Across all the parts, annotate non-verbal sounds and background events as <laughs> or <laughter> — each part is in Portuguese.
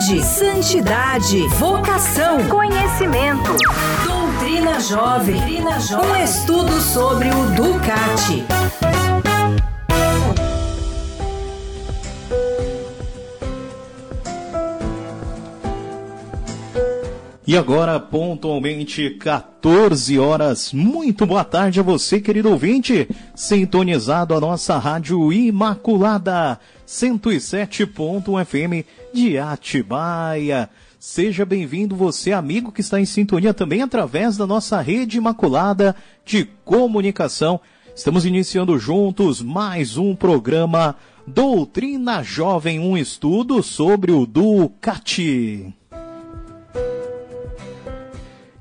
saúde, santidade, vocação, conhecimento. Doutrina Jovem. Doutrina Jovem. Um estudo sobre o Ducati. E agora, pontualmente, 14 horas. Muito boa tarde a você, querido ouvinte, sintonizado a nossa Rádio Imaculada, 107.1 FM de Atibaia. Seja bem-vindo você, amigo que está em sintonia também através da nossa rede imaculada de comunicação. Estamos iniciando juntos mais um programa Doutrina Jovem, um estudo sobre o Ducati.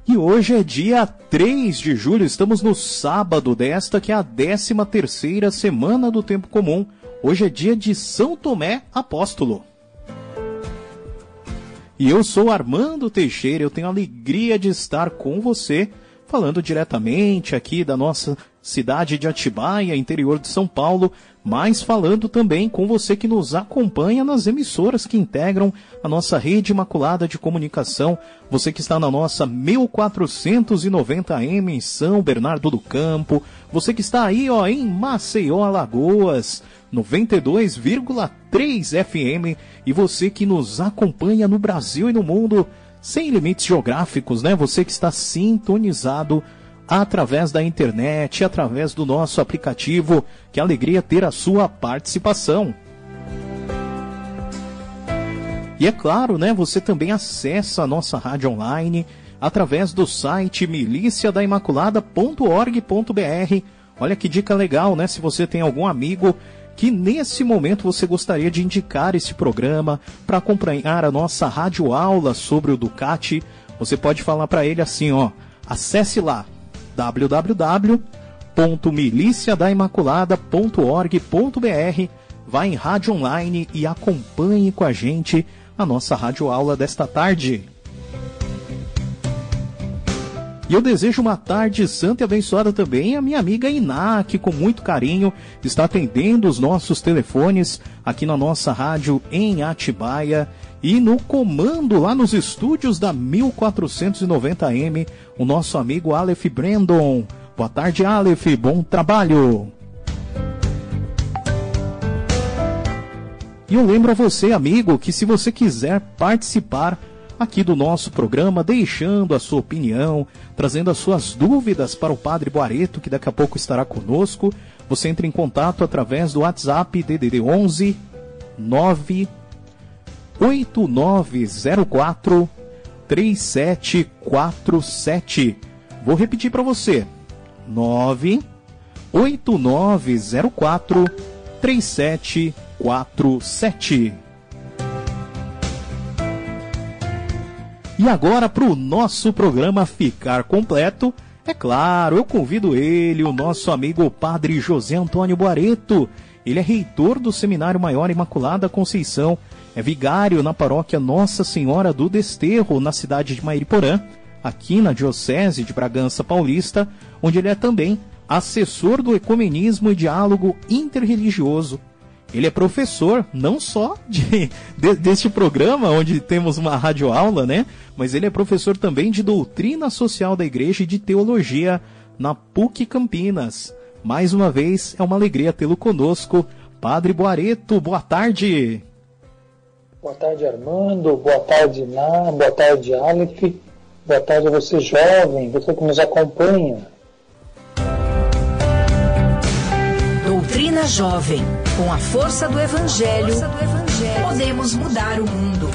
E hoje é dia 3 de julho, estamos no sábado desta que é a 13 terceira semana do tempo comum. Hoje é dia de São Tomé Apóstolo. E eu sou Armando Teixeira, eu tenho a alegria de estar com você, falando diretamente aqui da nossa cidade de Atibaia, interior de São Paulo, mas falando também com você que nos acompanha nas emissoras que integram a nossa rede imaculada de comunicação, você que está na nossa 1490M em São Bernardo do Campo, você que está aí ó, em Maceió, Alagoas, 92,3 FM e você que nos acompanha no Brasil e no mundo sem limites geográficos, né? Você que está sintonizado através da internet, através do nosso aplicativo. Que alegria ter a sua participação. E é claro, né, você também acessa a nossa rádio online através do site miliciadaimaculada.org.br. Olha que dica legal, né? Se você tem algum amigo que nesse momento você gostaria de indicar esse programa para acompanhar a nossa rádio aula sobre o Ducati, você pode falar para ele assim, ó, acesse lá www.miliciadaimaculada.org.br, vá em rádio online e acompanhe com a gente a nossa rádio aula desta tarde. E eu desejo uma tarde santa e abençoada também à minha amiga Iná, que com muito carinho está atendendo os nossos telefones aqui na nossa rádio em Atibaia. E no comando lá nos estúdios da 1490M, o nosso amigo Aleph Brandon. Boa tarde, Aleph, bom trabalho! E eu lembro a você, amigo, que se você quiser participar aqui do nosso programa, deixando a sua opinião, trazendo as suas dúvidas para o Padre Boareto, que daqui a pouco estará conosco. Você entra em contato através do WhatsApp DDD 11 98904 3747. Vou repetir para você. 98904 3747. E agora, para o nosso programa ficar completo, é claro, eu convido ele, o nosso amigo Padre José Antônio Boareto. Ele é reitor do Seminário Maior Imaculada Conceição, é vigário na paróquia Nossa Senhora do Desterro, na cidade de Mairiporã, aqui na Diocese de Bragança Paulista, onde ele é também assessor do ecumenismo e diálogo interreligioso ele é professor não só de, <laughs> de, deste programa, onde temos uma radioaula, né? Mas ele é professor também de doutrina social da igreja e de teologia na PUC Campinas. Mais uma vez, é uma alegria tê-lo conosco. Padre Boareto, boa tarde. Boa tarde, Armando. Boa tarde, Ná. Boa tarde, Aleph. Boa tarde a você, jovem, você que nos acompanha. Doutrina Jovem. Com a força do Evangelho, força do evangelho podemos mudar o mundo.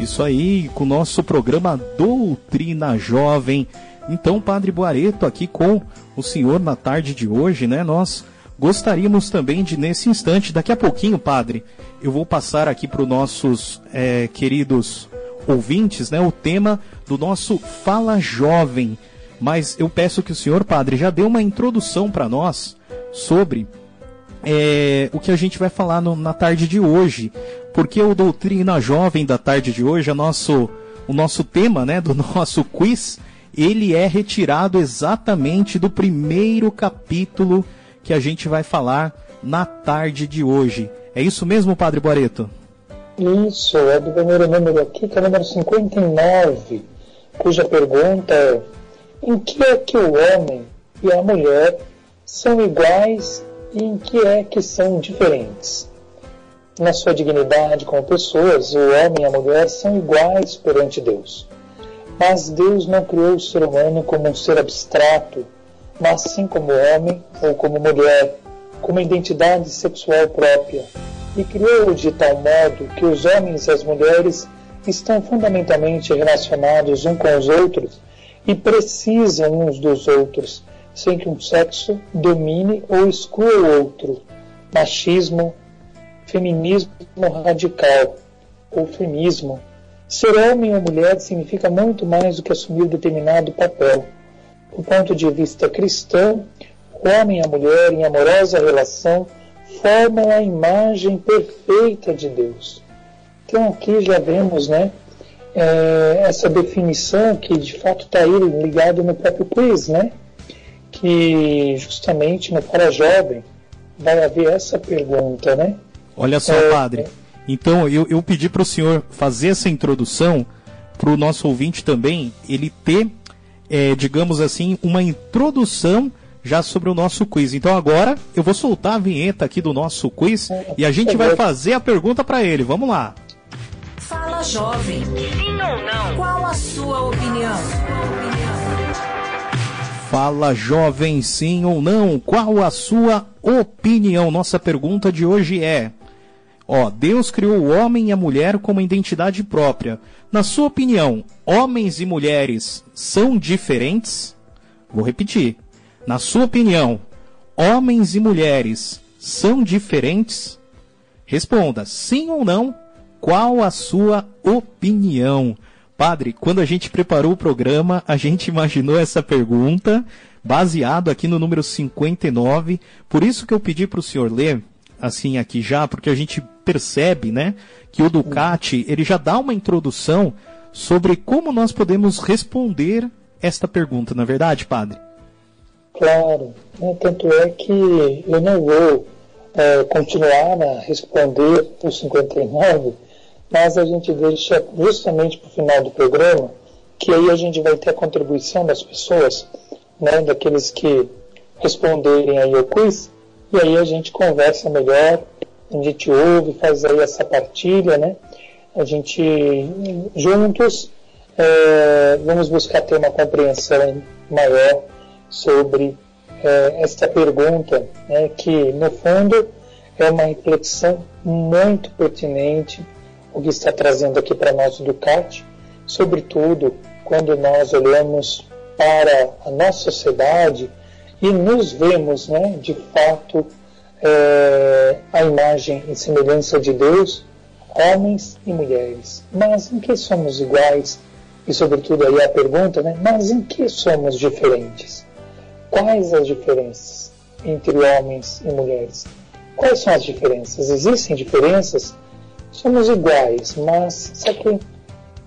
Isso aí, com o nosso programa Doutrina Jovem. Então, Padre Boareto, aqui com o senhor na tarde de hoje, né? Nós gostaríamos também de, nesse instante, daqui a pouquinho, Padre, eu vou passar aqui para os nossos é, queridos ouvintes, né? O tema do nosso Fala Jovem mas eu peço que o senhor, padre, já dê uma introdução para nós sobre é, o que a gente vai falar no, na tarde de hoje. Porque o Doutrina Jovem da tarde de hoje, é nosso, o nosso tema né, do <laughs> nosso quiz, ele é retirado exatamente do primeiro capítulo que a gente vai falar na tarde de hoje. É isso mesmo, Padre Boareto? Isso, é do primeiro número aqui, que é o número 59, cuja pergunta é: em que é que o homem e a mulher são iguais e em que é que são diferentes? Na sua dignidade como pessoas, o homem e a mulher são iguais perante Deus. Mas Deus não criou o ser humano como um ser abstrato, mas sim como homem ou como mulher, com uma identidade sexual própria e criou-o de tal modo que os homens e as mulheres estão fundamentalmente relacionados uns com os outros e precisam uns dos outros, sem que um sexo domine ou exclua o outro. Machismo, feminismo radical, ou feminismo. Ser homem ou mulher significa muito mais do que assumir determinado papel. Do ponto de vista cristão, o homem e a mulher, em amorosa relação, formam a imagem perfeita de Deus. Então aqui já vemos né, é, essa definição que de fato está aí ligado no próprio quiz, né? que justamente no Para Jovem vai haver essa pergunta, né? Olha só, é, padre. Então eu, eu pedi para o senhor fazer essa introdução para o nosso ouvinte também, ele ter, é, digamos assim, uma introdução já sobre o nosso quiz. Então agora eu vou soltar a vinheta aqui do nosso quiz e a gente vai fazer a pergunta para ele. Vamos lá. Fala jovem. Sim ou não? Qual a sua opinião? Fala jovem, sim ou não? Qual a sua opinião? Nossa pergunta de hoje é: Ó, Deus criou o homem e a mulher com uma identidade própria. Na sua opinião, homens e mulheres são diferentes? Vou repetir. Na sua opinião, homens e mulheres são diferentes? Responda sim ou não. Qual a sua opinião? Padre, quando a gente preparou o programa, a gente imaginou essa pergunta baseado aqui no número 59. Por isso que eu pedi para o senhor ler assim aqui já, porque a gente percebe, né, que o Ducati, ele já dá uma introdução sobre como nós podemos responder esta pergunta, na é verdade, padre? Claro, né? tanto é que eu não vou é, continuar a responder os 59, mas a gente deixa justamente para o final do programa, que aí a gente vai ter a contribuição das pessoas, né, daqueles que responderem aí o quiz, e aí a gente conversa melhor, a gente ouve, faz aí essa partilha, né? A gente juntos é, vamos buscar ter uma compreensão maior sobre é, esta pergunta, né, que no fundo é uma reflexão muito pertinente o que está trazendo aqui para nós o Ducati, sobretudo quando nós olhamos para a nossa sociedade e nos vemos, né, de fato, é, a imagem e semelhança de Deus, homens e mulheres. Mas em que somos iguais? E sobretudo aí a pergunta, né, mas em que somos diferentes? Quais as diferenças entre homens e mulheres? Quais são as diferenças? Existem diferenças? Somos iguais, mas será que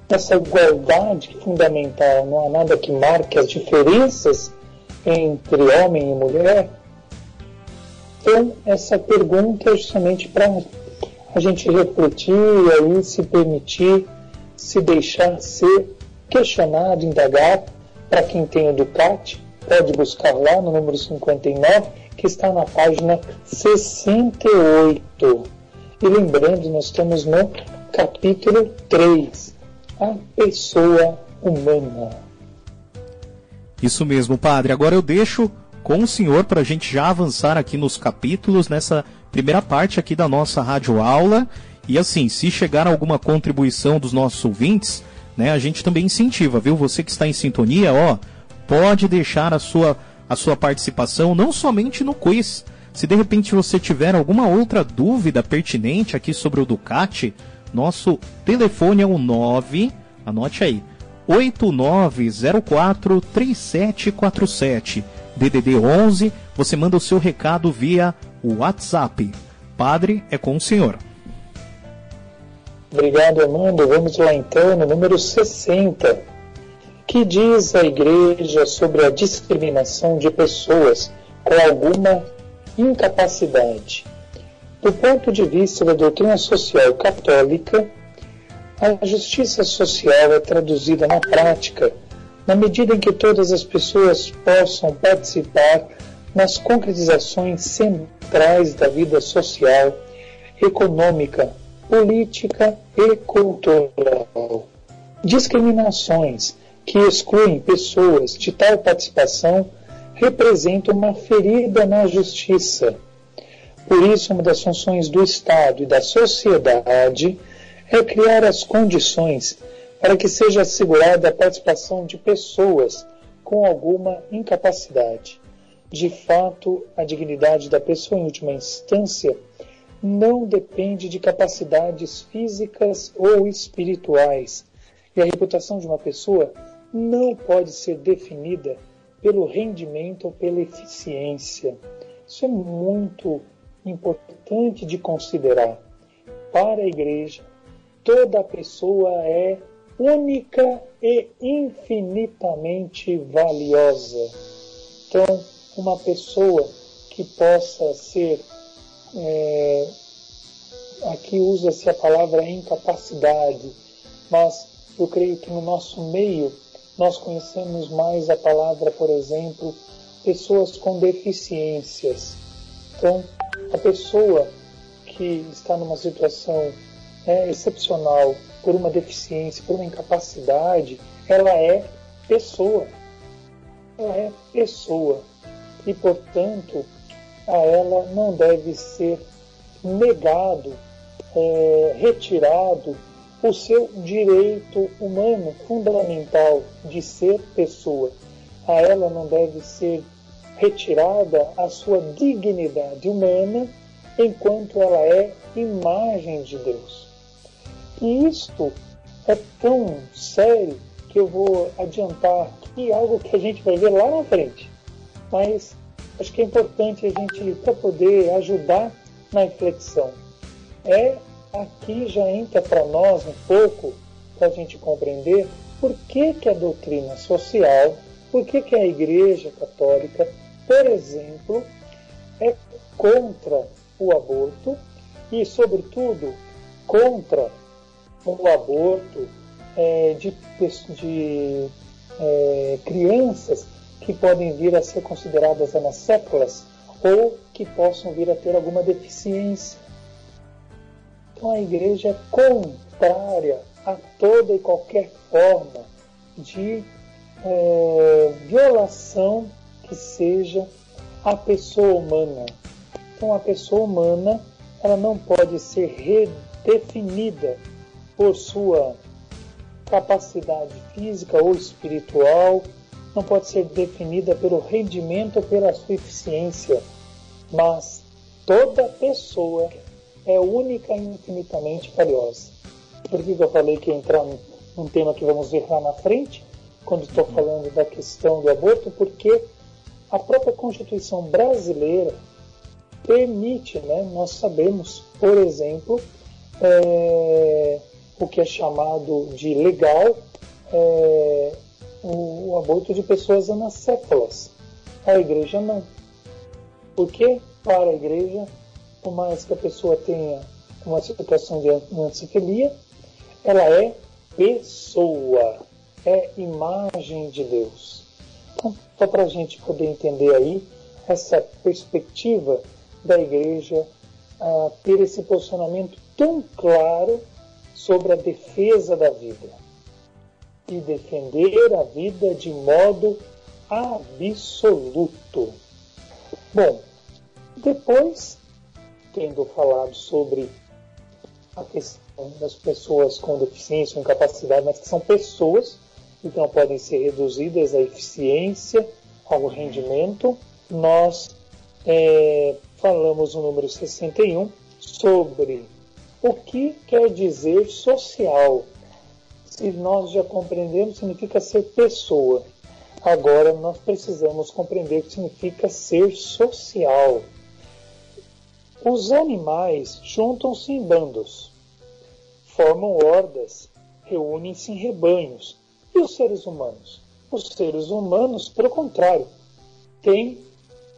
essa igualdade fundamental não há nada que marque as diferenças entre homem e mulher? Então, essa pergunta é justamente para a gente refletir e aí se permitir, se deixar ser questionado, indagado, para quem tem o Ducati, pode buscar lá no número 59, que está na página 68. E lembrando, nós estamos no capítulo 3, a pessoa humana. Isso mesmo, padre. Agora eu deixo com o senhor para a gente já avançar aqui nos capítulos, nessa primeira parte aqui da nossa rádio aula. E assim, se chegar alguma contribuição dos nossos ouvintes, né, a gente também incentiva, viu? Você que está em sintonia, ó, pode deixar a sua, a sua participação não somente no quiz. Se de repente você tiver alguma outra dúvida pertinente aqui sobre o Ducati, nosso telefone é o 9, anote aí, 89043747. DDD 11, você manda o seu recado via WhatsApp. Padre, é com o senhor. Obrigado, Amanda. Vamos lá então no número 60 que diz a Igreja sobre a discriminação de pessoas com alguma incapacidade? Do ponto de vista da doutrina social católica, a justiça social é traduzida na prática na medida em que todas as pessoas possam participar nas concretizações centrais da vida social, econômica, política e cultural. Discriminações que excluem pessoas de tal participação representam uma ferida na justiça. Por isso, uma das funções do Estado e da sociedade é criar as condições para que seja assegurada a participação de pessoas com alguma incapacidade. De fato, a dignidade da pessoa, em última instância, não depende de capacidades físicas ou espirituais, e a reputação de uma pessoa não pode ser definida pelo rendimento ou pela eficiência. Isso é muito importante de considerar. Para a igreja, toda pessoa é única e infinitamente valiosa. Então, uma pessoa que possa ser, é, aqui usa-se a palavra incapacidade, mas eu creio que no nosso meio nós conhecemos mais a palavra, por exemplo, pessoas com deficiências. Então, a pessoa que está numa situação é, excepcional, por uma deficiência, por uma incapacidade, ela é pessoa. Ela é pessoa. E, portanto, a ela não deve ser negado, é, retirado o seu direito humano fundamental de ser pessoa. A ela não deve ser retirada a sua dignidade humana enquanto ela é imagem de Deus. E isto é tão sério que eu vou adiantar aqui algo que a gente vai ver lá na frente. Mas acho que é importante a gente, para poder ajudar na reflexão, é aqui já entra para nós um pouco para a gente compreender por que, que a doutrina social, por que, que a Igreja Católica, por exemplo, é contra o aborto e, sobretudo, contra o aborto é, de, de é, crianças que podem vir a ser consideradas anacéfalas ou que possam vir a ter alguma deficiência. Então a igreja é contrária a toda e qualquer forma de é, violação que seja a pessoa humana. Então a pessoa humana ela não pode ser redefinida por sua capacidade física ou espiritual, não pode ser definida pelo rendimento ou pela sua eficiência, mas toda pessoa é única e infinitamente valiosa. Por que eu falei que ia entrar num tema que vamos ver lá na frente, quando estou falando da questão do aborto? Porque a própria Constituição brasileira permite, né, nós sabemos, por exemplo, é, o que é chamado de legal é, o, o, aborto de pessoas anacéfalas. A igreja não. Porque para a igreja, por mais que a pessoa tenha uma situação de ancefalia, ela é pessoa, é imagem de Deus. Então, só para a gente poder entender aí essa perspectiva da igreja ter esse posicionamento tão claro sobre a defesa da vida e defender a vida de modo absoluto. Bom, depois, tendo falado sobre a questão das pessoas com deficiência incapacidade, mas que são pessoas que não podem ser reduzidas à eficiência, ao rendimento, nós é, falamos no número 61 sobre o que quer dizer social? Se nós já compreendemos, significa ser pessoa. Agora nós precisamos compreender o que significa ser social. Os animais juntam-se em bandos, formam hordas, reúnem-se em rebanhos. E os seres humanos? Os seres humanos, pelo contrário, têm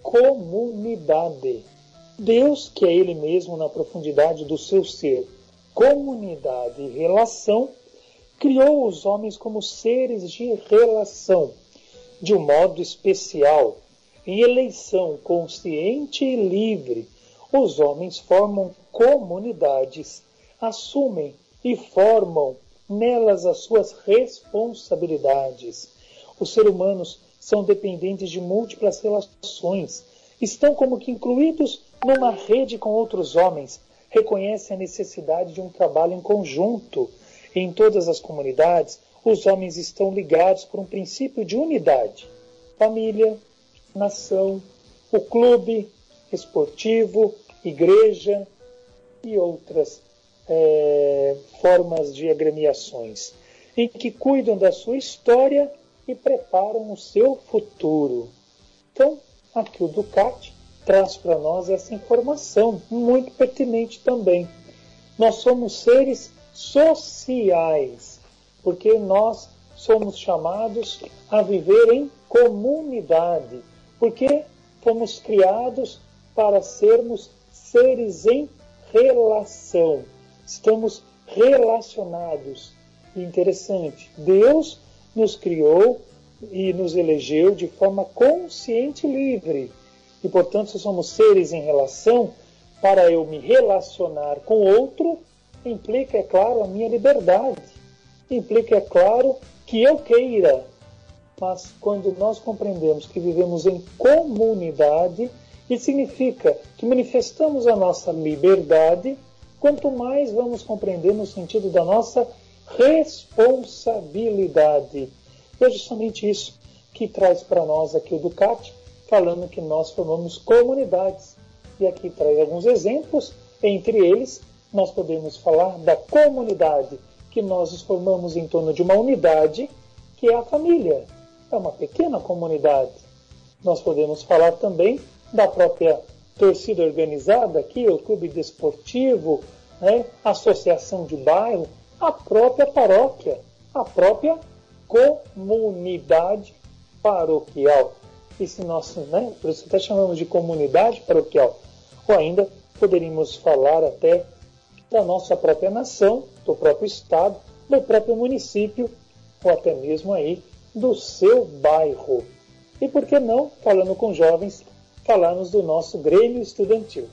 comunidade. Deus, que é Ele mesmo na profundidade do seu ser, comunidade e relação, criou os homens como seres de relação, de um modo especial, em eleição consciente e livre. Os homens formam comunidades, assumem e formam nelas as suas responsabilidades. Os seres humanos são dependentes de múltiplas relações, estão como que incluídos numa rede com outros homens, reconhecem a necessidade de um trabalho em conjunto. Em todas as comunidades, os homens estão ligados por um princípio de unidade. Família, nação, o clube esportivo, igreja e outras é, formas de agremiações, em que cuidam da sua história e preparam o seu futuro. Então, aqui o Ducati traz para nós essa informação muito pertinente também. Nós somos seres sociais, porque nós somos chamados a viver em comunidade, porque fomos criados para sermos seres em relação. Estamos relacionados. Interessante. Deus nos criou e nos elegeu de forma consciente e livre. E, portanto, se somos seres em relação, para eu me relacionar com outro, implica, é claro, a minha liberdade. Implica, é claro, que eu queira. Mas quando nós compreendemos que vivemos em comunidade, isso significa que manifestamos a nossa liberdade, quanto mais vamos compreender no sentido da nossa responsabilidade. E é justamente isso que traz para nós aqui o Ducati, falando que nós formamos comunidades. E aqui traz alguns exemplos, entre eles nós podemos falar da comunidade que nós nos formamos em torno de uma unidade, que é a família. É uma pequena comunidade. Nós podemos falar também da própria torcida organizada aqui, o clube desportivo, né, associação de bairro, a própria paróquia, a própria comunidade paroquial. Esse nosso, né, por isso até chamamos de comunidade paroquial. Ou ainda poderíamos falar até da nossa própria nação, do próprio estado, do próprio município, ou até mesmo aí do seu bairro. E por que não, falando com jovens, falarmos do nosso Grêmio Estudantil,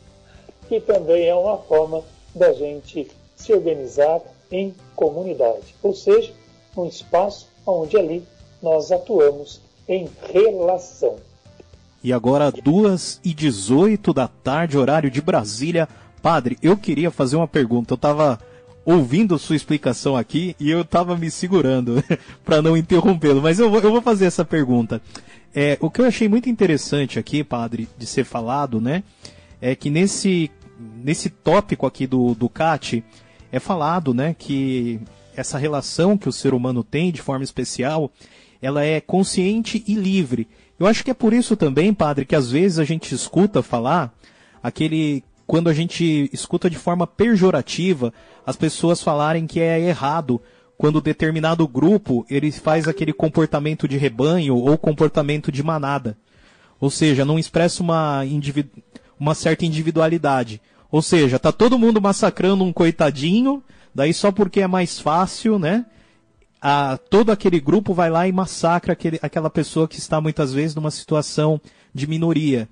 que também é uma forma da gente se organizar em comunidade, ou seja, um espaço onde ali nós atuamos em relação. E agora, 2 e 18 da tarde, horário de Brasília. Padre, eu queria fazer uma pergunta. Eu estava ouvindo sua explicação aqui e eu estava me segurando <laughs> para não interrompê-lo, mas eu vou, eu vou fazer essa pergunta. É, o que eu achei muito interessante aqui, padre, de ser falado, né, é que nesse, nesse tópico aqui do, do CAT é falado, né, que essa relação que o ser humano tem de forma especial, ela é consciente e livre. Eu acho que é por isso também, padre, que às vezes a gente escuta falar aquele quando a gente escuta de forma pejorativa as pessoas falarem que é errado quando determinado grupo ele faz aquele comportamento de rebanho ou comportamento de manada. Ou seja, não expressa uma, uma certa individualidade. Ou seja, tá todo mundo massacrando um coitadinho, daí só porque é mais fácil, né? A, todo aquele grupo vai lá e massacra aquele, aquela pessoa que está muitas vezes numa situação de minoria.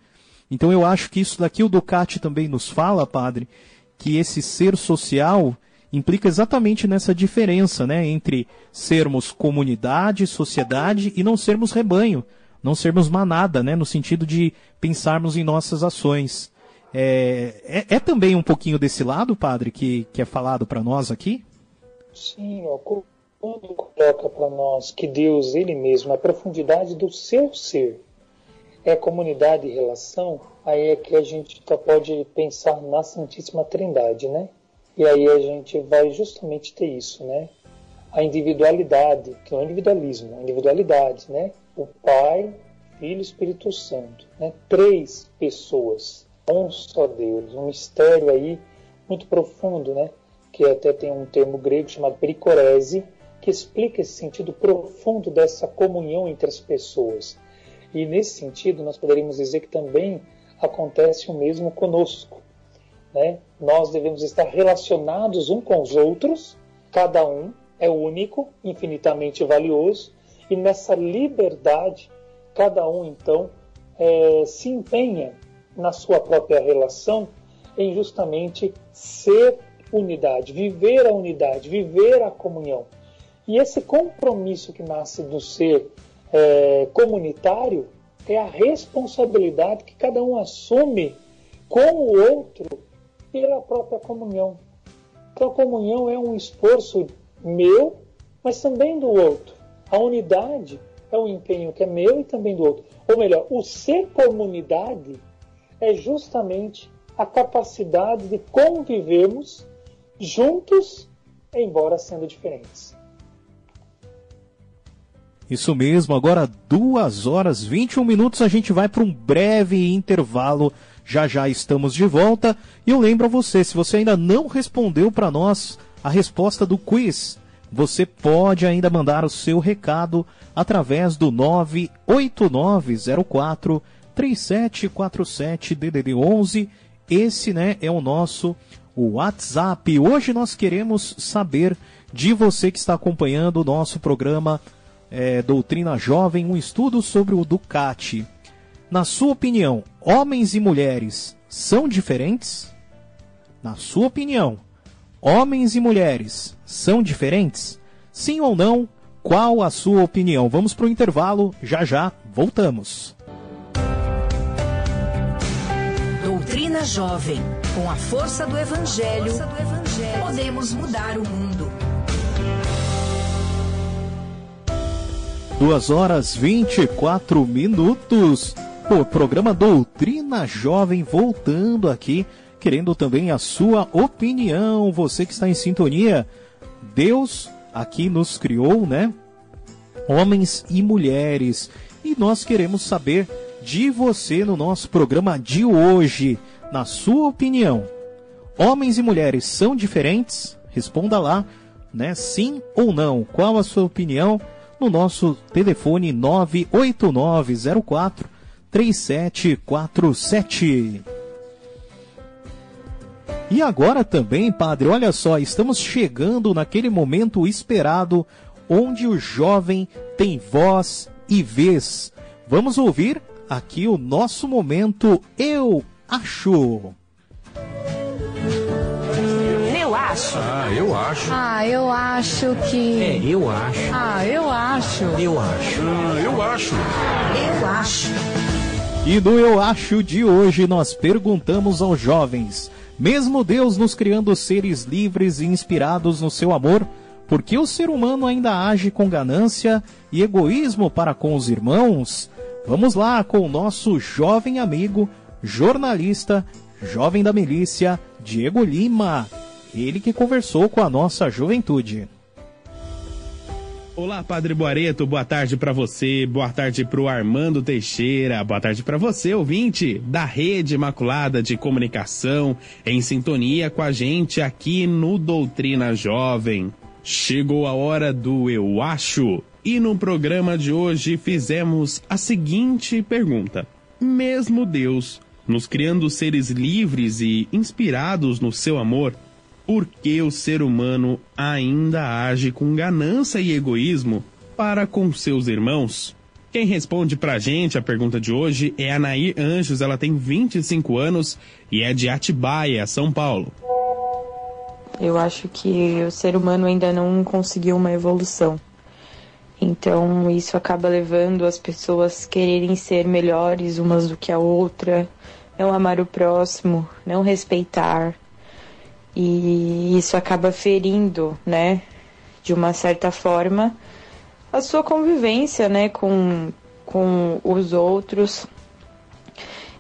Então eu acho que isso daqui o Ducati também nos fala, padre, que esse ser social implica exatamente nessa diferença, né, entre sermos comunidade, sociedade e não sermos rebanho, não sermos manada, né, no sentido de pensarmos em nossas ações. É, é, é também um pouquinho desse lado, padre, que, que é falado para nós aqui? Sim, quando coloca para nós que Deus, Ele mesmo, a profundidade do seu ser, é comunidade e relação, aí é que a gente pode pensar na Santíssima Trindade, né? E aí a gente vai justamente ter isso, né? A individualidade, que não é individualismo, é individualidade, né? O Pai, Filho e Espírito Santo, né? Três pessoas, um só Deus, um mistério aí muito profundo, né? Que até tem um termo grego chamado pericorese, que explica esse sentido profundo dessa comunhão entre as pessoas. E nesse sentido, nós poderíamos dizer que também acontece o mesmo conosco. Né? Nós devemos estar relacionados uns com os outros, cada um é único, infinitamente valioso, e nessa liberdade, cada um então é, se empenha na sua própria relação em justamente ser unidade, viver a unidade, viver a comunhão. E esse compromisso que nasce do ser é, comunitário é a responsabilidade que cada um assume com o outro pela própria comunhão. Então a comunhão é um esforço meu, mas também do outro. A unidade é um empenho que é meu e também do outro. Ou melhor, o ser comunidade é justamente a capacidade de convivermos juntos, embora sendo diferentes. Isso mesmo, agora 2 horas 21 minutos, a gente vai para um breve intervalo. Já já estamos de volta. E eu lembro a você, se você ainda não respondeu para nós a resposta do quiz, você pode ainda mandar o seu recado através do 98904 3747 DDD 11. Esse, né, é o nosso WhatsApp. Hoje nós queremos saber de você que está acompanhando o nosso programa é, Doutrina Jovem, um estudo sobre o Ducati. Na sua opinião, homens e mulheres são diferentes? Na sua opinião, homens e mulheres são diferentes? Sim ou não? Qual a sua opinião? Vamos para o intervalo, já já voltamos. Doutrina Jovem, com a força do Evangelho, força do evangelho podemos mudar o mundo. Duas horas 24 minutos. O programa Doutrina Jovem voltando aqui, querendo também a sua opinião. Você que está em sintonia, Deus aqui nos criou, né? Homens e mulheres. E nós queremos saber de você no nosso programa de hoje. Na sua opinião, homens e mulheres são diferentes? Responda lá, né? Sim ou não? Qual a sua opinião? No nosso telefone 98904 3747. E agora também, padre, olha só, estamos chegando naquele momento esperado onde o jovem tem voz e vez. Vamos ouvir aqui o nosso momento Eu Acho. Acho. Ah, eu acho. Ah, eu acho que. É, eu acho. Ah, eu acho. Eu acho. Ah, eu acho. Eu acho. E no Eu Acho de hoje nós perguntamos aos jovens: mesmo Deus nos criando seres livres e inspirados no seu amor, por que o ser humano ainda age com ganância e egoísmo para com os irmãos? Vamos lá com o nosso jovem amigo, jornalista, jovem da milícia, Diego Lima. Ele que conversou com a nossa juventude. Olá, Padre Boareto, boa tarde para você, boa tarde para o Armando Teixeira, boa tarde para você, ouvinte da Rede Imaculada de Comunicação, em sintonia com a gente aqui no Doutrina Jovem. Chegou a hora do Eu Acho e no programa de hoje fizemos a seguinte pergunta: Mesmo Deus, nos criando seres livres e inspirados no seu amor, por que o ser humano ainda age com ganância e egoísmo para com seus irmãos? Quem responde pra gente a pergunta de hoje é a Nair Anjos, ela tem 25 anos e é de Atibaia, São Paulo. Eu acho que o ser humano ainda não conseguiu uma evolução. Então isso acaba levando as pessoas quererem ser melhores umas do que a outra, não amar o próximo, não respeitar. E isso acaba ferindo, né, de uma certa forma, a sua convivência, né, com, com os outros.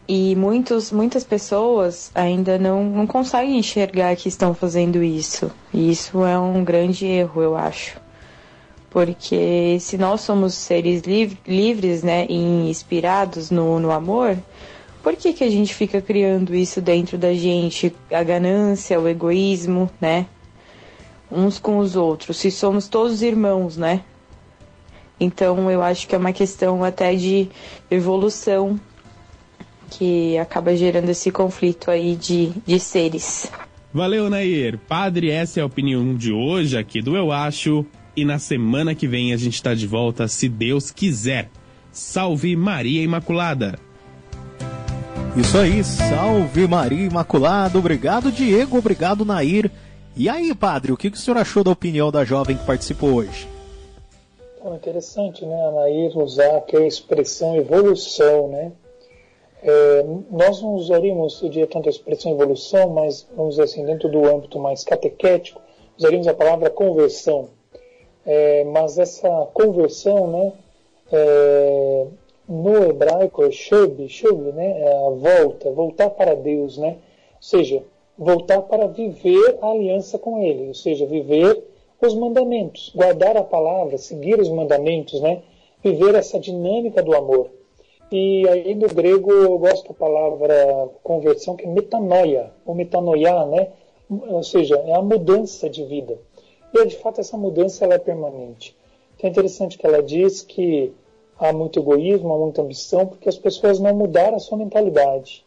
E muitos, muitas pessoas ainda não, não conseguem enxergar que estão fazendo isso. E isso é um grande erro, eu acho. Porque se nós somos seres liv livres, né, e inspirados no, no amor, por que, que a gente fica criando isso dentro da gente? A ganância, o egoísmo, né? Uns com os outros, se somos todos irmãos, né? Então eu acho que é uma questão até de evolução que acaba gerando esse conflito aí de, de seres. Valeu, Nair. Padre, essa é a opinião de hoje aqui do Eu Acho. E na semana que vem a gente está de volta, se Deus quiser. Salve Maria Imaculada! Isso aí, salve Maria Imaculada. Obrigado, Diego. Obrigado, Nair. E aí, padre, o que, o senhor achou da opinião da jovem que participou hoje? Então, interessante, né, Nair usar aqui a expressão evolução, né? É, nós não usaríamos, eu diria, tanto a expressão evolução, mas, vamos dizer assim, dentro do âmbito mais catequético, usaríamos a palavra conversão. É, mas essa conversão, né, é, no hebraico é shub, shub, né, é a volta, voltar para Deus, né, ou seja, voltar para viver a aliança com Ele, ou seja, viver os mandamentos, guardar a palavra, seguir os mandamentos, né, viver essa dinâmica do amor. E aí no grego eu gosto da palavra conversão que é metanoia, ou metanoia, né, ou seja, é a mudança de vida. E de fato essa mudança ela é permanente. Então é interessante que ela diz que há muito egoísmo, há muita ambição, porque as pessoas não mudaram a sua mentalidade.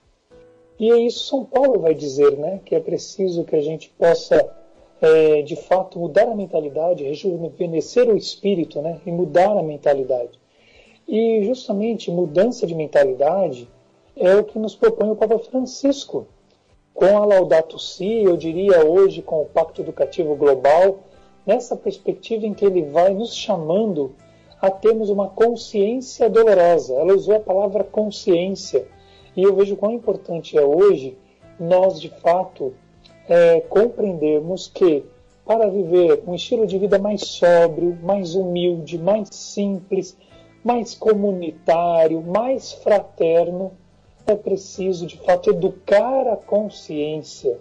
E é isso São Paulo vai dizer, né? Que é preciso que a gente possa, é, de fato, mudar a mentalidade, rejuvenescer o espírito, né? E mudar a mentalidade. E justamente mudança de mentalidade é o que nos propõe o Papa Francisco. Com a Laudato Si, eu diria hoje com o Pacto Educativo Global, nessa perspectiva em que ele vai nos chamando a termos uma consciência dolorosa. Ela usou a palavra consciência. E eu vejo quão importante é hoje nós, de fato, é, compreendermos que para viver um estilo de vida mais sóbrio, mais humilde, mais simples, mais comunitário, mais fraterno, é preciso, de fato, educar a consciência.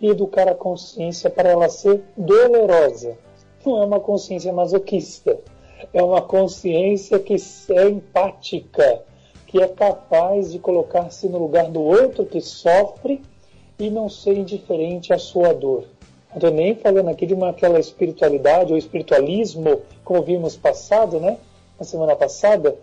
E educar a consciência para ela ser dolorosa. Não é uma consciência masoquista é uma consciência que é empática, que é capaz de colocar-se no lugar do outro que sofre e não ser indiferente à sua dor. Não estou nem falando aqui de uma aquela espiritualidade ou espiritualismo, como vimos passado, né? Na semana passada,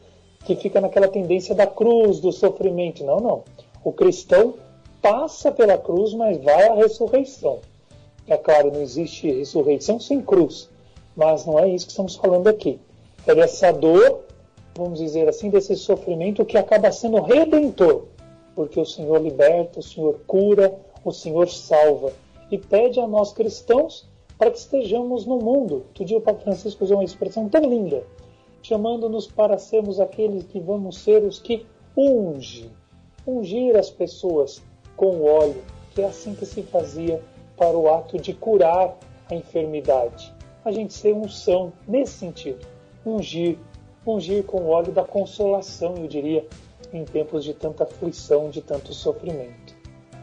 que fica naquela tendência da cruz, do sofrimento. Não, não. O cristão passa pela cruz, mas vai à ressurreição. É claro, não existe ressurreição sem cruz, mas não é isso que estamos falando aqui é dessa dor, vamos dizer assim, desse sofrimento que acaba sendo redentor, porque o Senhor liberta, o Senhor cura, o Senhor salva e pede a nós cristãos para que estejamos no mundo. Outro dia o Papa Francisco usou uma expressão tão linda, chamando-nos para sermos aqueles que vamos ser os que unge, ungir as pessoas com óleo, que é assim que se fazia para o ato de curar a enfermidade. A gente ser unção nesse sentido ungir, ungir com o óleo da consolação, eu diria, em tempos de tanta aflição, de tanto sofrimento.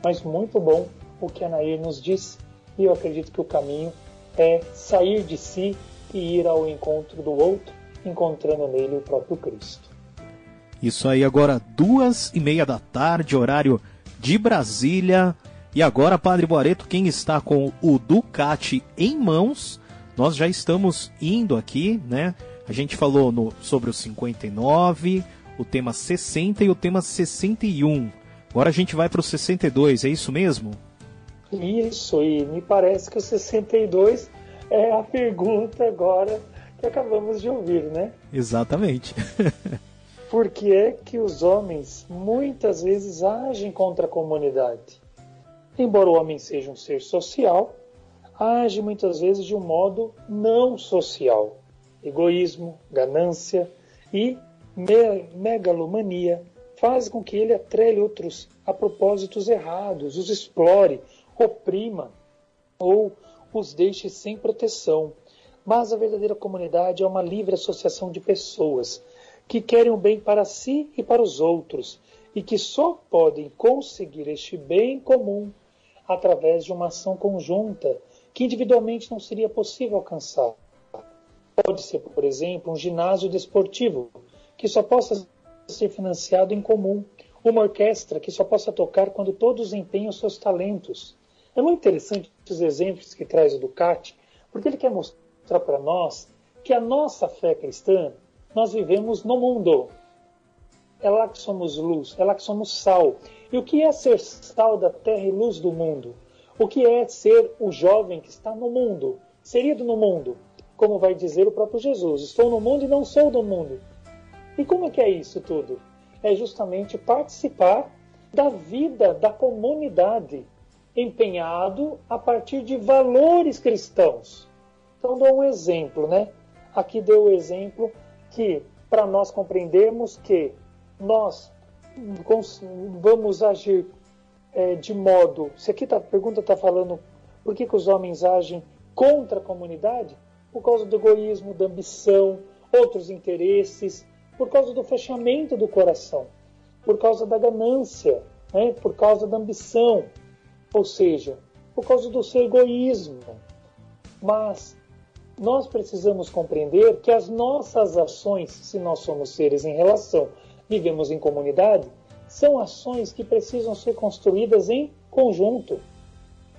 Mas muito bom o que a Nair nos diz, e eu acredito que o caminho é sair de si e ir ao encontro do outro, encontrando nele o próprio Cristo. Isso aí, agora duas e meia da tarde, horário de Brasília. E agora, Padre Boareto, quem está com o Ducati em mãos, nós já estamos indo aqui, né? A gente falou no, sobre o 59, o tema 60 e o tema 61. Agora a gente vai para o 62, é isso mesmo? Isso, e me parece que o 62 é a pergunta agora que acabamos de ouvir, né? Exatamente. <laughs> Por que é que os homens muitas vezes agem contra a comunidade? Embora o homem seja um ser social, age muitas vezes de um modo não social egoísmo, ganância e me megalomania faz com que ele atrele outros a propósitos errados, os explore, oprima ou os deixe sem proteção. Mas a verdadeira comunidade é uma livre associação de pessoas que querem o bem para si e para os outros e que só podem conseguir este bem comum através de uma ação conjunta que individualmente não seria possível alcançar. Pode ser, por exemplo, um ginásio desportivo, que só possa ser financiado em comum, uma orquestra que só possa tocar quando todos empenham seus talentos. É muito interessante os exemplos que traz o Ducati, porque ele quer mostrar para nós que a nossa fé cristã, nós vivemos no mundo. É lá que somos luz, é lá que somos sal. E o que é ser sal da terra e luz do mundo? O que é ser o jovem que está no mundo, serido no mundo? Como vai dizer o próprio Jesus: Estou no mundo e não sou do mundo. E como é que é isso tudo? É justamente participar da vida da comunidade, empenhado a partir de valores cristãos. Então, dou um exemplo, né? Aqui deu o exemplo que, para nós compreendermos que nós vamos agir é, de modo. Se aqui tá, a pergunta está falando por que, que os homens agem contra a comunidade, por causa do egoísmo, da ambição, outros interesses, por causa do fechamento do coração, por causa da ganância, né? por causa da ambição, ou seja, por causa do seu egoísmo. Mas nós precisamos compreender que as nossas ações, se nós somos seres em relação, vivemos em comunidade, são ações que precisam ser construídas em conjunto.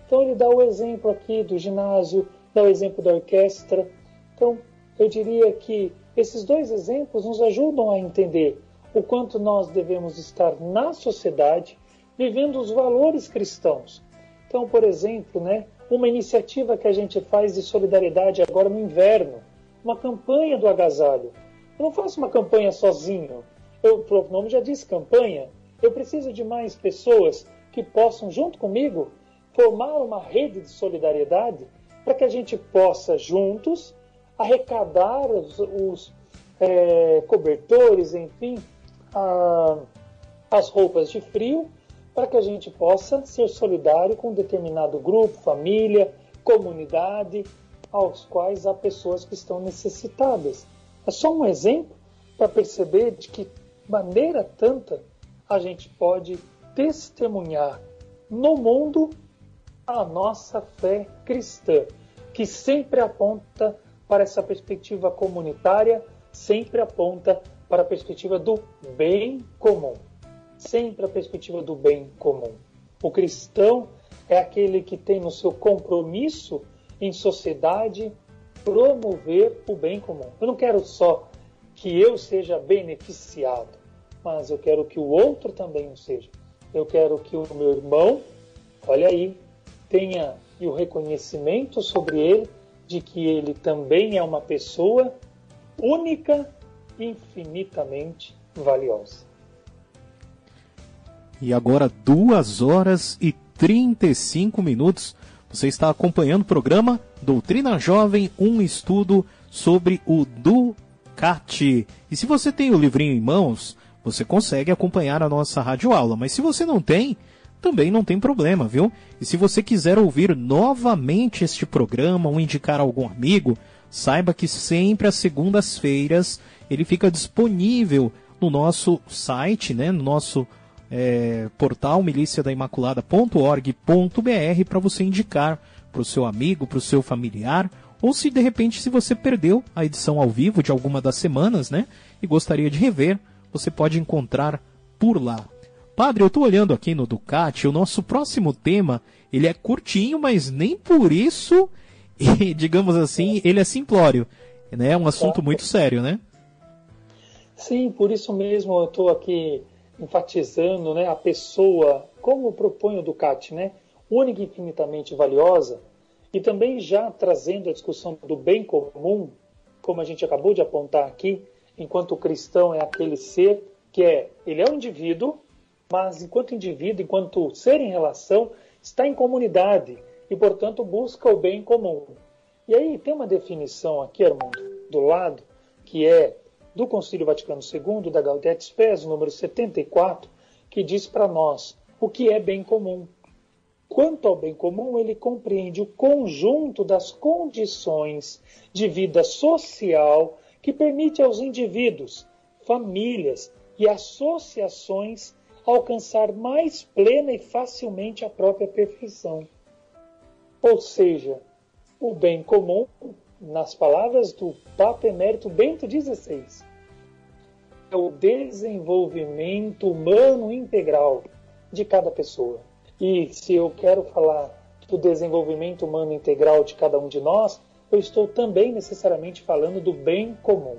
Então ele dá o exemplo aqui do ginásio, dá o exemplo da orquestra. Então eu diria que esses dois exemplos nos ajudam a entender o quanto nós devemos estar na sociedade vivendo os valores cristãos. Então, por exemplo, né, uma iniciativa que a gente faz de solidariedade agora no inverno, uma campanha do agasalho. Eu não faço uma campanha sozinho. Eu, o nome já diz campanha. Eu preciso de mais pessoas que possam, junto comigo, formar uma rede de solidariedade para que a gente possa, juntos, arrecadar os, os é, cobertores, enfim, a, as roupas de frio, para que a gente possa ser solidário com um determinado grupo, família, comunidade, aos quais há pessoas que estão necessitadas. É só um exemplo para perceber de que maneira tanta a gente pode testemunhar no mundo a nossa fé cristã, que sempre aponta para essa perspectiva comunitária, sempre aponta para a perspectiva do bem comum. Sempre a perspectiva do bem comum. O cristão é aquele que tem no seu compromisso em sociedade promover o bem comum. Eu não quero só que eu seja beneficiado, mas eu quero que o outro também o seja. Eu quero que o meu irmão, olha aí, tenha o reconhecimento sobre ele de que ele também é uma pessoa única, infinitamente valiosa. E agora, 2 horas e 35 minutos. Você está acompanhando o programa Doutrina Jovem, um estudo sobre o Ducati. E se você tem o livrinho em mãos, você consegue acompanhar a nossa rádio aula. Mas se você não tem, também não tem problema, viu? E se você quiser ouvir novamente este programa ou indicar algum amigo, saiba que sempre às segundas-feiras ele fica disponível no nosso site, né, no nosso é, portal miliciadaimaculada.org.br para você indicar para o seu amigo, para o seu familiar, ou se de repente se você perdeu a edição ao vivo de alguma das semanas, né, e gostaria de rever, você pode encontrar por lá. Padre, eu estou olhando aqui no Ducati, o nosso próximo tema, ele é curtinho, mas nem por isso, <laughs> digamos assim, ele é simplório. Né? É um assunto muito sério, né? Sim, por isso mesmo eu estou aqui enfatizando né, a pessoa, como propõe o Ducati, né? Única e infinitamente valiosa, e também já trazendo a discussão do bem comum, como a gente acabou de apontar aqui, enquanto o cristão é aquele ser que é, ele é um indivíduo, mas enquanto indivíduo, enquanto ser em relação, está em comunidade e, portanto, busca o bem comum. E aí tem uma definição aqui, Armando, do lado, que é do Concílio Vaticano II, da Gaudium Spes, número 74, que diz para nós o que é bem comum. Quanto ao bem comum, ele compreende o conjunto das condições de vida social que permite aos indivíduos, famílias e associações alcançar mais plena e facilmente a própria perfeição. Ou seja, o bem comum, nas palavras do Papa Emérito Bento XVI, é o desenvolvimento humano integral de cada pessoa. E se eu quero falar do desenvolvimento humano integral de cada um de nós, eu estou também necessariamente falando do bem comum.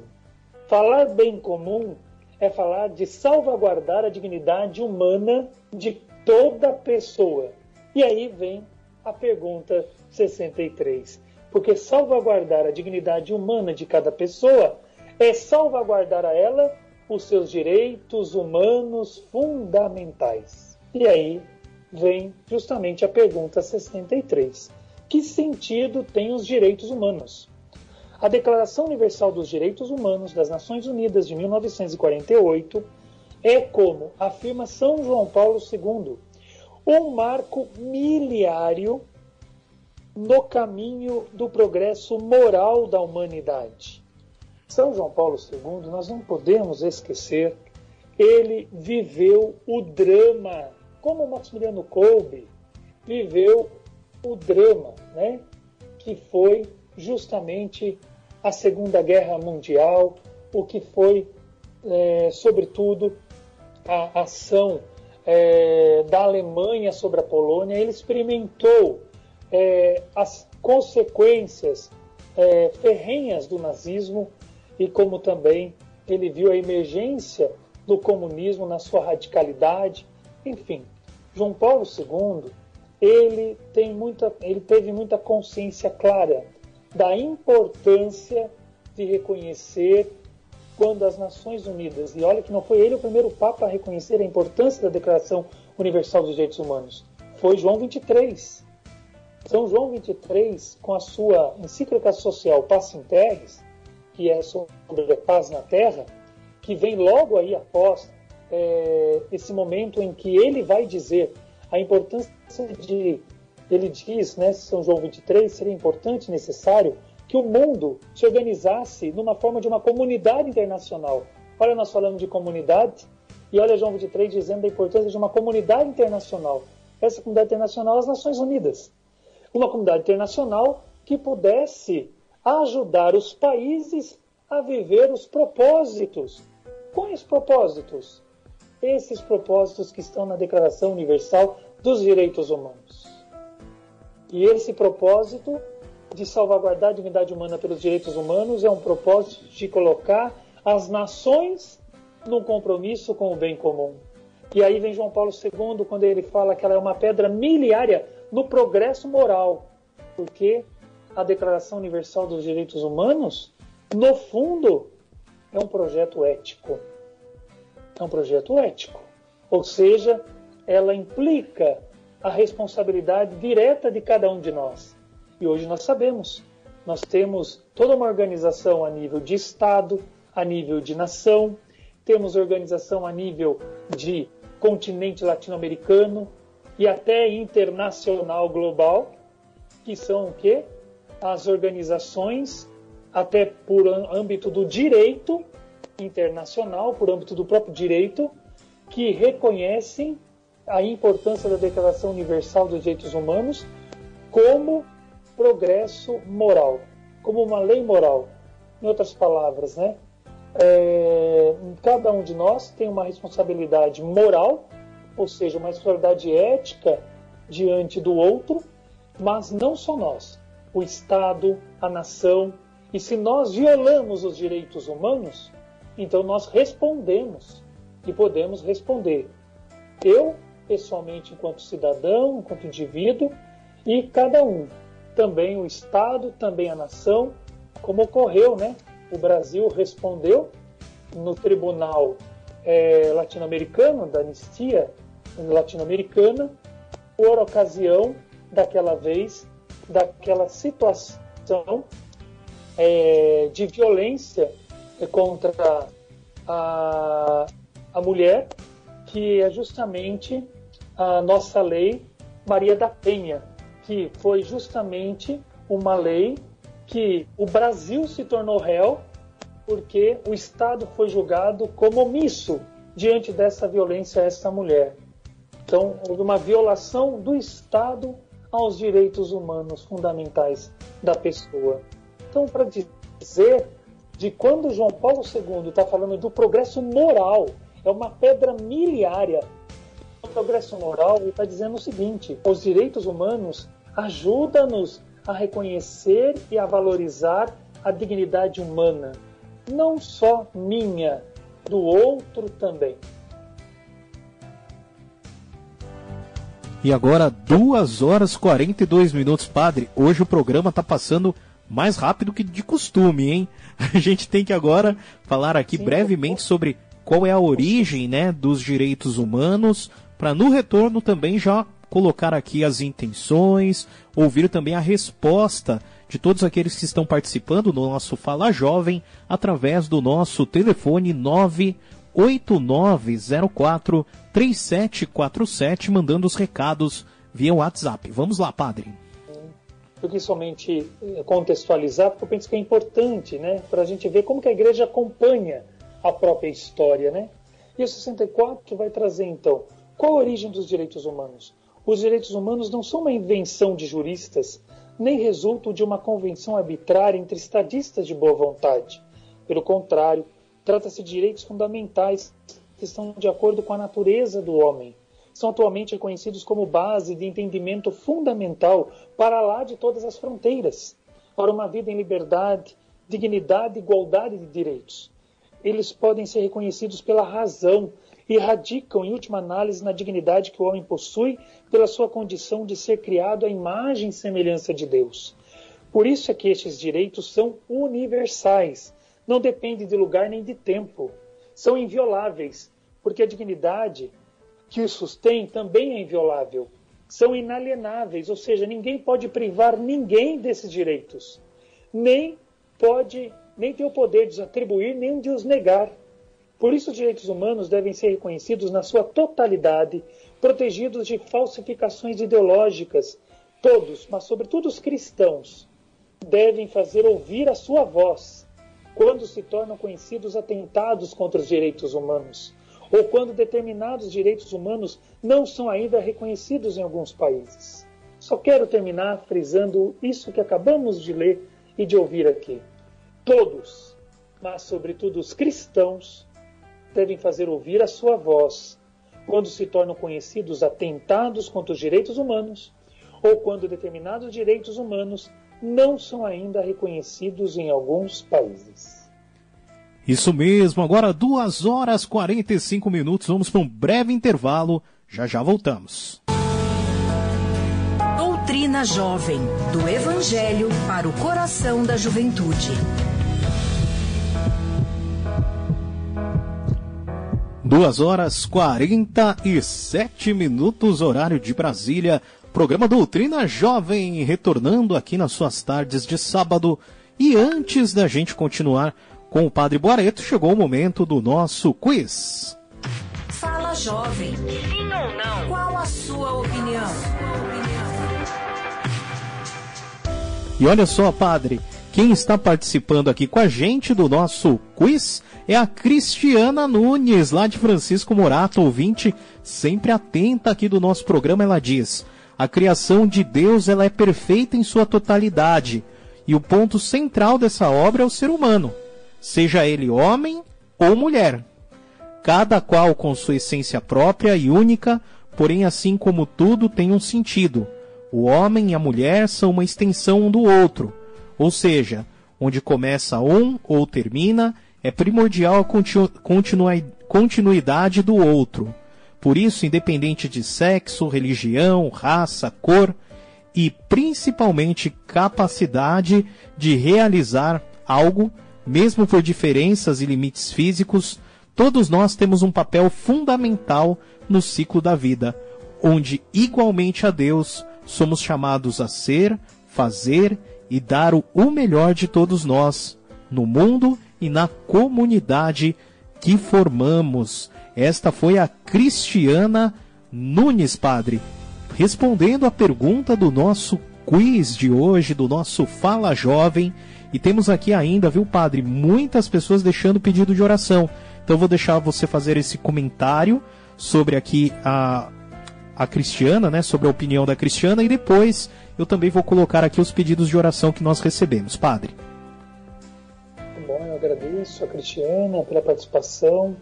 Falar bem comum é falar de salvaguardar a dignidade humana de toda pessoa. E aí vem a pergunta 63. Porque salvaguardar a dignidade humana de cada pessoa é salvaguardar a ela os seus direitos humanos fundamentais. E aí vem justamente a pergunta 63. Que sentido têm os direitos humanos? A Declaração Universal dos Direitos Humanos das Nações Unidas de 1948 é, como afirma São João Paulo II, um marco miliário no caminho do progresso moral da humanidade. São João Paulo II, nós não podemos esquecer, ele viveu o drama, como Maximiliano Kolbe viveu o drama, né? que foi justamente a Segunda Guerra Mundial, o que foi, é, sobretudo, a ação é, da Alemanha sobre a Polônia. Ele experimentou é, as consequências é, ferrenhas do nazismo e como também ele viu a emergência do comunismo na sua radicalidade. Enfim, João Paulo II ele, tem muita, ele teve muita consciência clara da importância de reconhecer quando as Nações Unidas, e olha que não foi ele o primeiro Papa a reconhecer a importância da Declaração Universal dos Direitos Humanos, foi João 23. São João 23, com a sua encíclica social Paz em Terres, que é sobre a paz na Terra, que vem logo aí após é, esse momento em que ele vai dizer a importância de. Ele diz, né, São João 23, seria importante, necessário, que o mundo se organizasse numa forma de uma comunidade internacional. Olha, nós falamos de comunidade, e olha João 23 dizendo da importância de uma comunidade internacional. Essa comunidade internacional, as Nações Unidas. Uma comunidade internacional que pudesse ajudar os países a viver os propósitos. Quais propósitos? Esses propósitos que estão na Declaração Universal dos Direitos Humanos. E esse propósito de salvaguardar a dignidade humana pelos direitos humanos é um propósito de colocar as nações num compromisso com o bem comum. E aí vem João Paulo II quando ele fala que ela é uma pedra miliária no progresso moral, porque a Declaração Universal dos Direitos Humanos, no fundo, é um projeto ético. É um projeto ético. Ou seja, ela implica a responsabilidade direta de cada um de nós. E hoje nós sabemos, nós temos toda uma organização a nível de Estado, a nível de nação, temos organização a nível de continente latino-americano e até internacional global, que são o quê? as organizações, até por âmbito do direito internacional, por âmbito do próprio direito, que reconhecem a importância da Declaração Universal dos Direitos Humanos como progresso moral, como uma lei moral. Em outras palavras, né? É, cada um de nós tem uma responsabilidade moral, ou seja, uma responsabilidade ética diante do outro, mas não só nós o Estado, a nação. E se nós violamos os direitos humanos, então nós respondemos e podemos responder. Eu, pessoalmente, enquanto cidadão, enquanto indivíduo, e cada um. Também o Estado, também a nação, como ocorreu, né? O Brasil respondeu no Tribunal é, Latino-Americano, da Anistia Latino-Americana, por ocasião daquela vez daquela situação é, de violência contra a, a mulher, que é justamente a nossa lei Maria da Penha, que foi justamente uma lei que o Brasil se tornou réu porque o Estado foi julgado como omisso diante dessa violência a essa mulher. Então, houve uma violação do Estado aos direitos humanos fundamentais da pessoa. Então, para dizer de quando João Paulo II está falando do progresso moral, é uma pedra miliária. Progresso moral está dizendo o seguinte: os direitos humanos ajudam-nos a reconhecer e a valorizar a dignidade humana, não só minha, do outro também. E agora, 2 horas e 42 minutos, padre. Hoje o programa está passando mais rápido que de costume, hein? <laughs> A gente tem que agora falar aqui Sim, brevemente sobre qual é a origem né, dos direitos humanos, para no retorno também já colocar aqui as intenções, ouvir também a resposta de todos aqueles que estão participando no nosso Fala Jovem através do nosso telefone 98904 3747, mandando os recados via WhatsApp. Vamos lá, padre. Porque somente eh, contextualizar, porque eu penso que é importante, né, para a gente ver como que a igreja acompanha a própria história, né? E o 64 vai trazer então qual a origem dos direitos humanos? Os direitos humanos não são uma invenção de juristas, nem resultam de uma convenção arbitrária entre estadistas de boa vontade. Pelo contrário, trata-se de direitos fundamentais que estão de acordo com a natureza do homem. São atualmente reconhecidos como base de entendimento fundamental para lá de todas as fronteiras, para uma vida em liberdade, dignidade e igualdade de direitos. Eles podem ser reconhecidos pela razão e radicam, em última análise, na dignidade que o homem possui pela sua condição de ser criado à imagem e semelhança de Deus. Por isso é que estes direitos são universais, não dependem de lugar nem de tempo. São invioláveis, porque a dignidade que os sustém também é inviolável. São inalienáveis, ou seja, ninguém pode privar ninguém desses direitos, nem pode, nem tem o poder de os atribuir, nem de os negar. Por isso, os direitos humanos devem ser reconhecidos na sua totalidade, protegidos de falsificações ideológicas. Todos, mas sobretudo os cristãos, devem fazer ouvir a sua voz quando se tornam conhecidos atentados contra os direitos humanos, ou quando determinados direitos humanos não são ainda reconhecidos em alguns países. Só quero terminar frisando isso que acabamos de ler e de ouvir aqui. Todos, mas sobretudo os cristãos, devem fazer ouvir a sua voz quando se tornam conhecidos atentados contra os direitos humanos ou quando determinados direitos humanos não são ainda reconhecidos em alguns países. Isso mesmo, agora 2 horas 45 minutos, vamos para um breve intervalo, já já voltamos. Doutrina Jovem, do Evangelho para o coração da juventude. 2 horas 47 minutos, horário de Brasília. Programa Doutrina Jovem, retornando aqui nas suas tardes de sábado. E antes da gente continuar com o Padre Boareto, chegou o momento do nosso quiz. Fala Jovem. Sim ou não? Qual a sua opinião? E olha só, Padre, quem está participando aqui com a gente do nosso quiz é a Cristiana Nunes, lá de Francisco Morato, ouvinte, sempre atenta aqui do nosso programa. Ela diz: a criação de Deus ela é perfeita em sua totalidade e o ponto central dessa obra é o ser humano, seja ele homem ou mulher, cada qual com sua essência própria e única, porém, assim como tudo tem um sentido. O homem e a mulher são uma extensão um do outro, ou seja, onde começa um ou termina é primordial a continu continuidade do outro. Por isso, independente de sexo, religião, raça, cor e principalmente capacidade de realizar algo, mesmo por diferenças e limites físicos, todos nós temos um papel fundamental no ciclo da vida, onde igualmente a Deus somos chamados a ser, fazer e dar o melhor de todos nós no mundo e na comunidade que formamos. Esta foi a Cristiana Nunes, padre, respondendo a pergunta do nosso quiz de hoje, do nosso Fala Jovem. E temos aqui ainda, viu, padre, muitas pessoas deixando pedido de oração. Então vou deixar você fazer esse comentário sobre aqui a, a Cristiana, né, sobre a opinião da Cristiana, e depois eu também vou colocar aqui os pedidos de oração que nós recebemos, padre agradeço a Cristiana pela participação.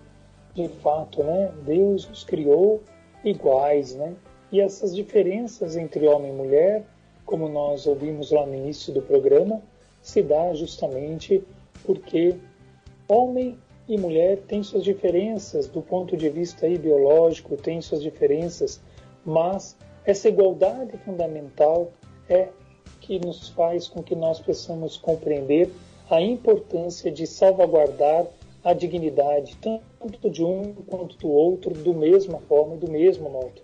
De fato, né, Deus nos criou iguais, né? E essas diferenças entre homem e mulher, como nós ouvimos lá no início do programa, se dá justamente porque homem e mulher têm suas diferenças do ponto de vista biológico, têm suas diferenças, mas essa igualdade fundamental é que nos faz com que nós possamos compreender a importância de salvaguardar a dignidade tanto de um quanto do outro do mesma forma do mesmo modo.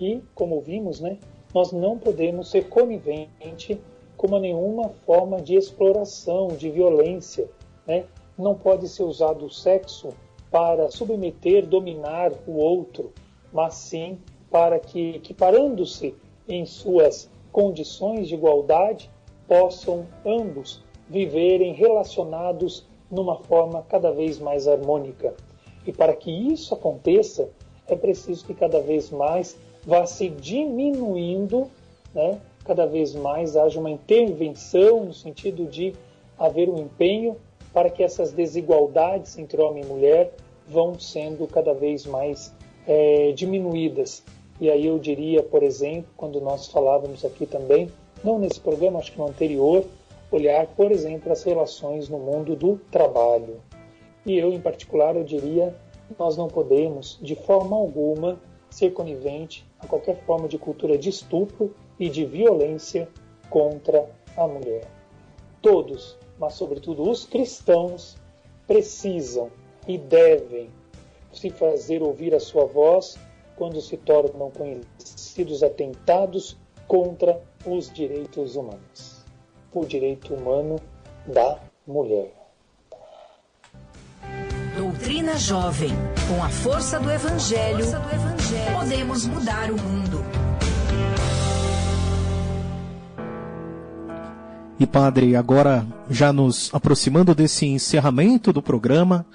E, como vimos, né, nós não podemos ser conivente com nenhuma forma de exploração, de violência. Né? Não pode ser usado o sexo para submeter, dominar o outro, mas sim para que, equiparando-se em suas condições de igualdade, possam ambos viverem relacionados numa forma cada vez mais harmônica. E para que isso aconteça, é preciso que cada vez mais vá se diminuindo, né? cada vez mais haja uma intervenção no sentido de haver um empenho para que essas desigualdades entre homem e mulher vão sendo cada vez mais é, diminuídas. E aí eu diria, por exemplo, quando nós falávamos aqui também, não nesse programa, acho que no anterior, olhar, por exemplo, as relações no mundo do trabalho. E eu, em particular, eu diria, nós não podemos, de forma alguma, ser conivente a qualquer forma de cultura de estupro e de violência contra a mulher. Todos, mas sobretudo os cristãos, precisam e devem se fazer ouvir a sua voz quando se tornam conhecidos atentados contra os direitos humanos o direito humano da mulher. Doutrina Jovem. Com a força do Evangelho, força do evangelho podemos mudar o mundo. E padre, agora já nos aproximando desse encerramento do programa,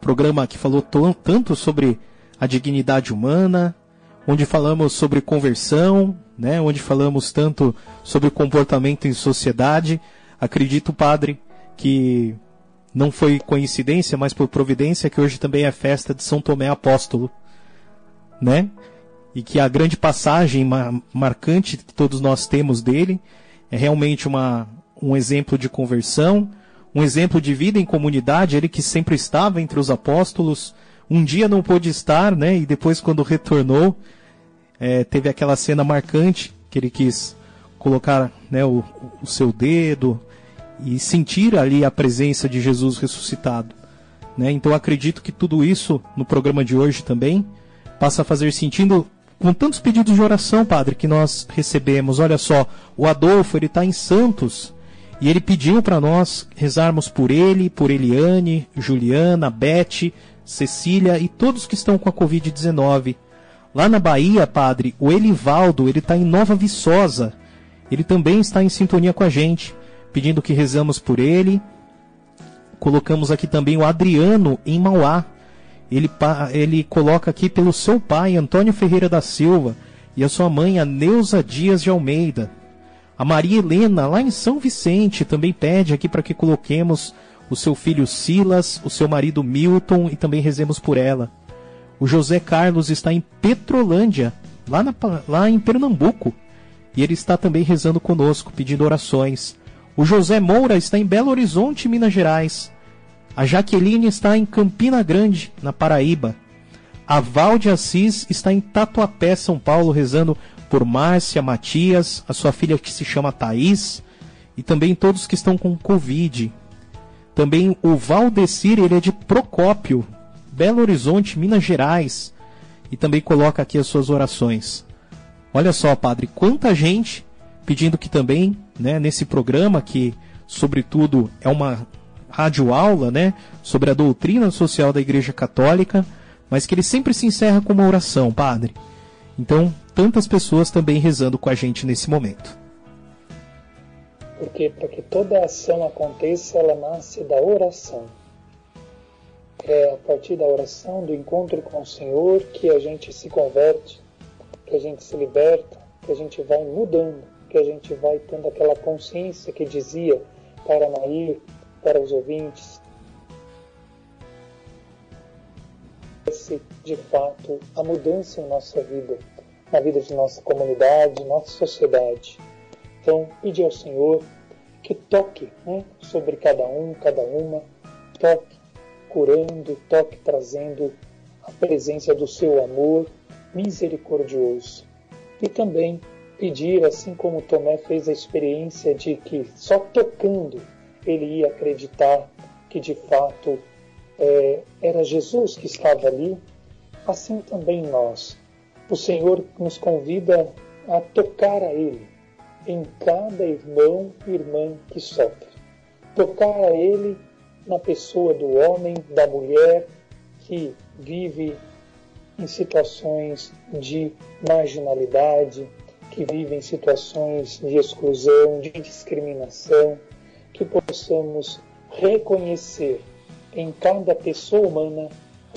programa que falou tanto sobre a dignidade humana, onde falamos sobre conversão, né, onde falamos tanto sobre comportamento em sociedade. Acredito, padre, que não foi coincidência, mas por providência, que hoje também é festa de São Tomé Apóstolo, né? E que a grande passagem marcante que todos nós temos dele é realmente uma, um exemplo de conversão, um exemplo de vida em comunidade, ele que sempre estava entre os apóstolos, um dia não pôde estar, né? E depois, quando retornou, é, teve aquela cena marcante que ele quis colocar né, o, o seu dedo e sentir ali a presença de Jesus ressuscitado. Né? Então acredito que tudo isso no programa de hoje também passa a fazer sentido com tantos pedidos de oração, padre, que nós recebemos. Olha só, o Adolfo ele está em Santos e ele pediu para nós rezarmos por ele, por Eliane, Juliana, Beth, Cecília e todos que estão com a Covid-19. Lá na Bahia, padre, o Elivaldo, ele está em Nova Viçosa. Ele também está em sintonia com a gente, pedindo que rezamos por ele. Colocamos aqui também o Adriano em Mauá. Ele, ele coloca aqui pelo seu pai, Antônio Ferreira da Silva, e a sua mãe, a Neuza Dias de Almeida. A Maria Helena, lá em São Vicente, também pede aqui para que coloquemos o seu filho Silas, o seu marido Milton e também rezemos por ela. O José Carlos está em Petrolândia, lá, na, lá em Pernambuco. E ele está também rezando conosco, pedindo orações. O José Moura está em Belo Horizonte, Minas Gerais. A Jaqueline está em Campina Grande, na Paraíba. A Val de Assis está em Tatuapé, São Paulo, rezando por Márcia, Matias, a sua filha que se chama Thaís, e também todos que estão com Covid. Também o Valdecir, ele é de Procópio, Belo Horizonte, Minas Gerais, e também coloca aqui as suas orações. Olha só, padre, quanta gente pedindo que também, né, nesse programa que, sobretudo, é uma radioaula, né, sobre a doutrina social da Igreja Católica, mas que ele sempre se encerra com uma oração, padre. Então, tantas pessoas também rezando com a gente nesse momento. Porque para que toda ação aconteça, ela nasce da oração é a partir da oração, do encontro com o Senhor, que a gente se converte, que a gente se liberta, que a gente vai mudando, que a gente vai tendo aquela consciência que dizia para Nair, para os ouvintes, de fato a mudança em nossa vida, na vida de nossa comunidade, nossa sociedade. Então, pedir ao Senhor que toque né, sobre cada um, cada uma, toque curando, toque trazendo a presença do seu amor misericordioso. E também pedir, assim como Tomé fez a experiência de que só tocando ele ia acreditar que de fato é, era Jesus que estava ali, assim também nós. O Senhor nos convida a tocar a Ele em cada irmão e irmã que sofre. Tocar a Ele na pessoa do homem, da mulher que vive em situações de marginalidade, que vive em situações de exclusão, de discriminação, que possamos reconhecer em cada pessoa humana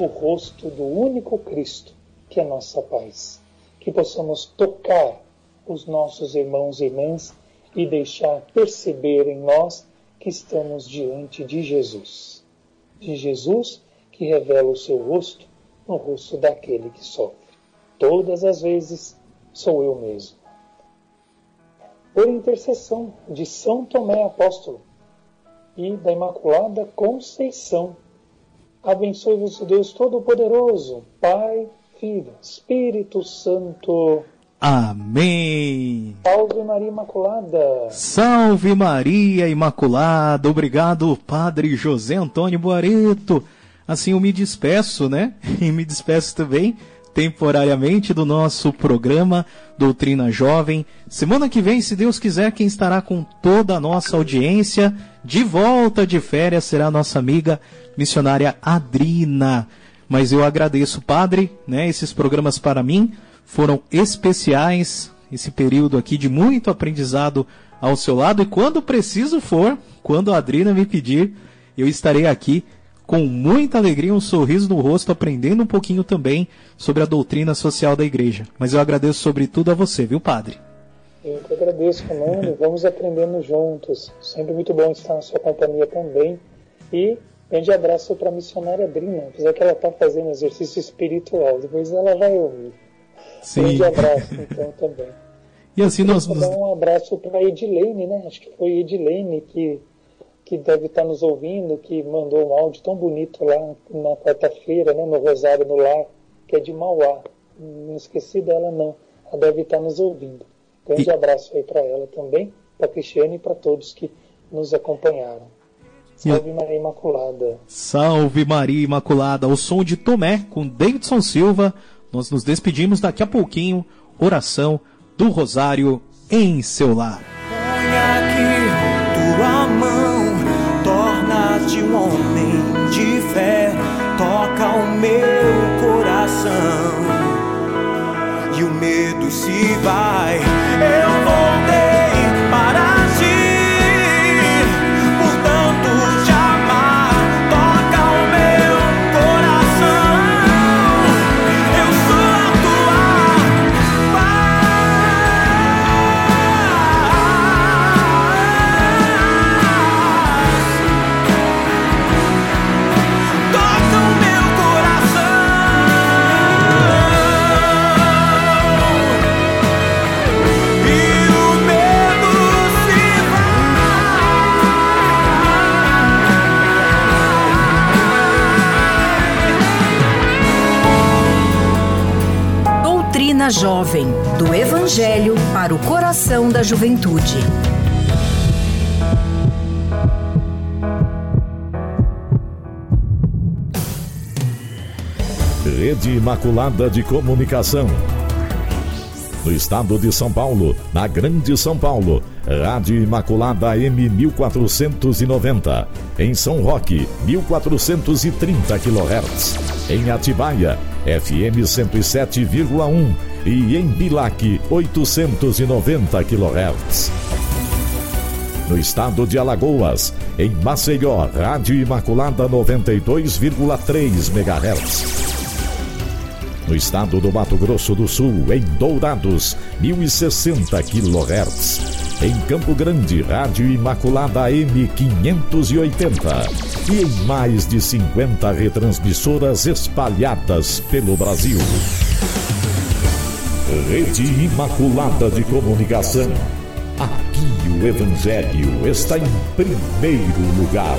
o rosto do único Cristo, que é nossa paz. Que possamos tocar os nossos irmãos e irmãs e deixar perceber em nós que estamos diante de Jesus. De Jesus que revela o seu rosto no rosto daquele que sofre. Todas as vezes sou eu mesmo. Por intercessão de São Tomé Apóstolo e da Imaculada Conceição, abençoe-vos Deus Todo-Poderoso, Pai, Filho, Espírito Santo. Amém. Salve Maria Imaculada. Salve Maria Imaculada. Obrigado, Padre José Antônio Boareto. Assim eu me despeço, né? <laughs> E me despeço também temporariamente do nosso programa Doutrina Jovem. Semana que vem, se Deus quiser, quem estará com toda a nossa audiência de volta de férias será a nossa amiga missionária Adrina. Mas eu agradeço, Padre, né? Esses programas para mim foram especiais. Esse período aqui de muito aprendizado ao seu lado. E quando preciso for, quando a Adrina me pedir, eu estarei aqui com muita alegria, um sorriso no rosto, aprendendo um pouquinho também sobre a doutrina social da igreja. Mas eu agradeço sobretudo a você, viu, Padre? Eu que agradeço, Fernando. Vamos aprendendo juntos. Sempre muito bom estar na sua companhia também. E grande abraço para a missionária Adrina, apesar que ela está fazendo exercício espiritual. Depois ela vai ouvir. Sim. Grande abraço, então, também. E assim nós. Vou dar um abraço para a Edilene, né? Acho que foi Edilene que, que deve estar nos ouvindo, que mandou um áudio tão bonito lá na quarta-feira, né? No Rosário no Lar, que é de Mauá. Não esqueci dela, não. Ela deve estar nos ouvindo. Grande E- abraço aí para ela também, para Cristiane e para todos que nos acompanharam. Salve Maria Imaculada. Salve Maria Imaculada, o som de Tomé com Davidson Silva. Nós nos despedimos daqui a pouquinho. Oração do Rosário em seu lar. Põe aqui tua mão, torna-te um homem de fé, toca o meu coração e o medo se vai. Para o coração da juventude. Rede Imaculada de Comunicação. No estado de São Paulo, na Grande São Paulo, Rádio Imaculada M 1490. Em São Roque, 1430 kHz. Em Atibaia, FM 107,1. E em Bilac, 890 kHz. No estado de Alagoas, em Maceió, Rádio Imaculada 92,3 MHz. No estado do Mato Grosso do Sul, em Dourados, 1060 kHz. Em Campo Grande, Rádio Imaculada M 580. E em mais de 50 retransmissoras espalhadas pelo Brasil. Rede Imaculada de Comunicação. Aqui o Evangelho está em primeiro lugar.